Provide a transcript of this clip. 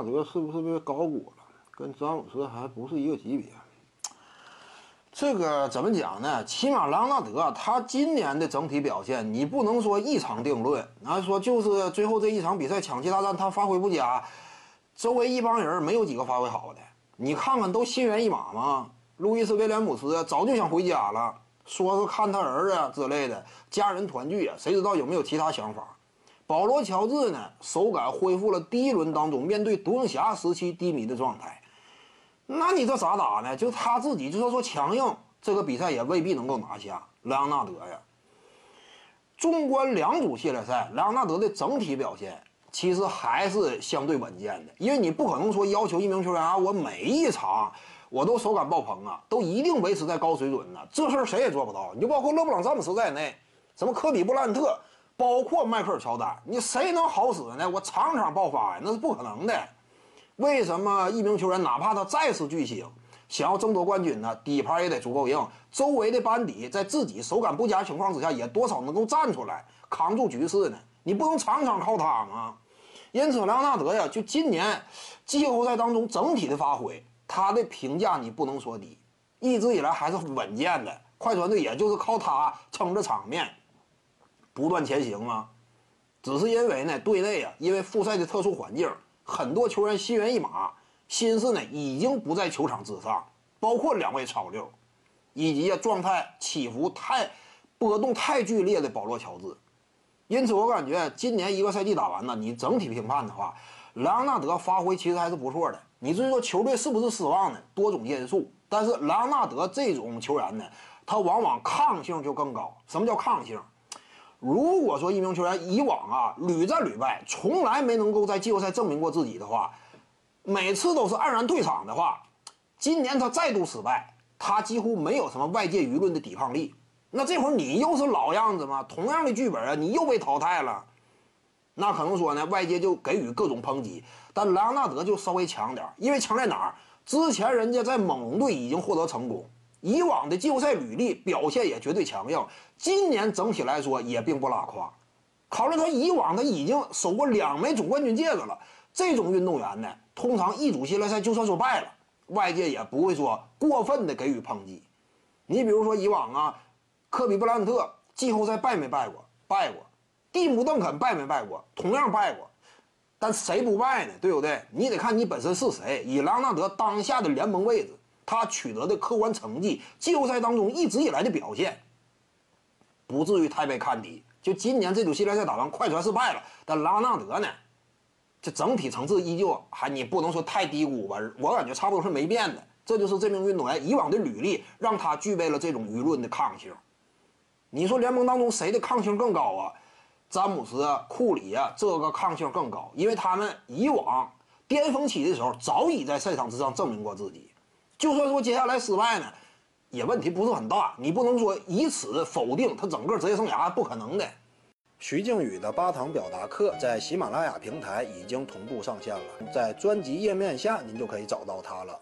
纳德是不是被高估了？跟詹姆斯还不是一个级别。这个怎么讲呢？起码朗纳德他今年的整体表现，你不能说一场定论，后说就是最后这一场比赛抢七大战他发挥不佳，周围一帮人没有几个发挥好的。你看看都心猿意马吗？路易斯威廉姆斯早就想回家了，说是看他儿子之类的，家人团聚啊，谁知道有没有其他想法？保罗乔治呢，手感恢复了第一轮当中面对独行侠时期低迷的状态。那你这咋打呢？就他自己就算说强硬，这个比赛也未必能够拿下莱昂纳德呀。纵观两组系列赛，莱昂纳德的整体表现其实还是相对稳健的，因为你不可能说要求一名球员啊，我每一场我都手感爆棚啊，都一定维持在高水准呢，这事儿谁也做不到。你就包括勒布朗詹姆斯在内，什么科比布兰特，包括迈克尔乔丹，你谁能好使呢？我场场爆发呀，那是不可能的。为什么一名球员哪怕他再是巨星，想要争夺冠军呢？底盘也得足够硬，周围的班底在自己手感不佳情况之下，也多少能够站出来扛住局势呢？你不能场场靠他吗？因此，莱昂纳德呀，就今年季后赛当中整体的发挥，他的评价你不能说低，一直以来还是稳健的。快船队也就是靠他撑着场面，不断前行吗？只是因为呢，队内啊，因为复赛的特殊环境。很多球员心猿意马，心思呢已经不在球场之上，包括两位超六，以及啊状态起伏太波动太剧烈的保罗乔治。因此，我感觉今年一个赛季打完呢，你整体评判的话，莱昂纳德发挥其实还是不错的。你至于说球队是不是失望呢？多种因素，但是莱昂纳德这种球员呢，他往往抗性就更高。什么叫抗性？如果说一名球员以往啊屡战屡败，从来没能够在季后赛证明过自己的话，每次都是黯然退场的话，今年他再度失败，他几乎没有什么外界舆论的抵抗力。那这会儿你又是老样子吗？同样的剧本啊，你又被淘汰了，那可能说呢，外界就给予各种抨击。但莱昂纳德就稍微强点因为强在哪儿？之前人家在猛龙队已经获得成功。以往的季后赛履历表现也绝对强硬，今年整体来说也并不拉胯。考虑到以往他已经守过两枚总冠军戒指了，这种运动员呢，通常一组系列赛就算说败了，外界也不会说过分的给予抨击。你比如说以往啊，科比布兰特季后赛败没败过？败过。蒂姆邓肯败没败过？同样败过。但谁不败呢？对不对？你得看你本身是谁。以朗纳德当下的联盟位置。他取得的客观成绩，季后赛当中一直以来的表现，不至于太被看低。就今年这组系列赛打完，快船是败了，但拉纳德呢，这整体层次依旧还你不能说太低估吧？我感觉差不多是没变的。这就是这名运动员以往的履历，让他具备了这种舆论的抗性。你说联盟当中谁的抗性更高啊？詹姆斯、库里啊，这个抗性更高，因为他们以往巅峰期的时候，早已在赛场之上证明过自己。就算说接下来失败呢，也问题不是很大。你不能说以此否定他整个职业生涯，不可能的。徐静宇的八堂表达课在喜马拉雅平台已经同步上线了，在专辑页面下您就可以找到它了。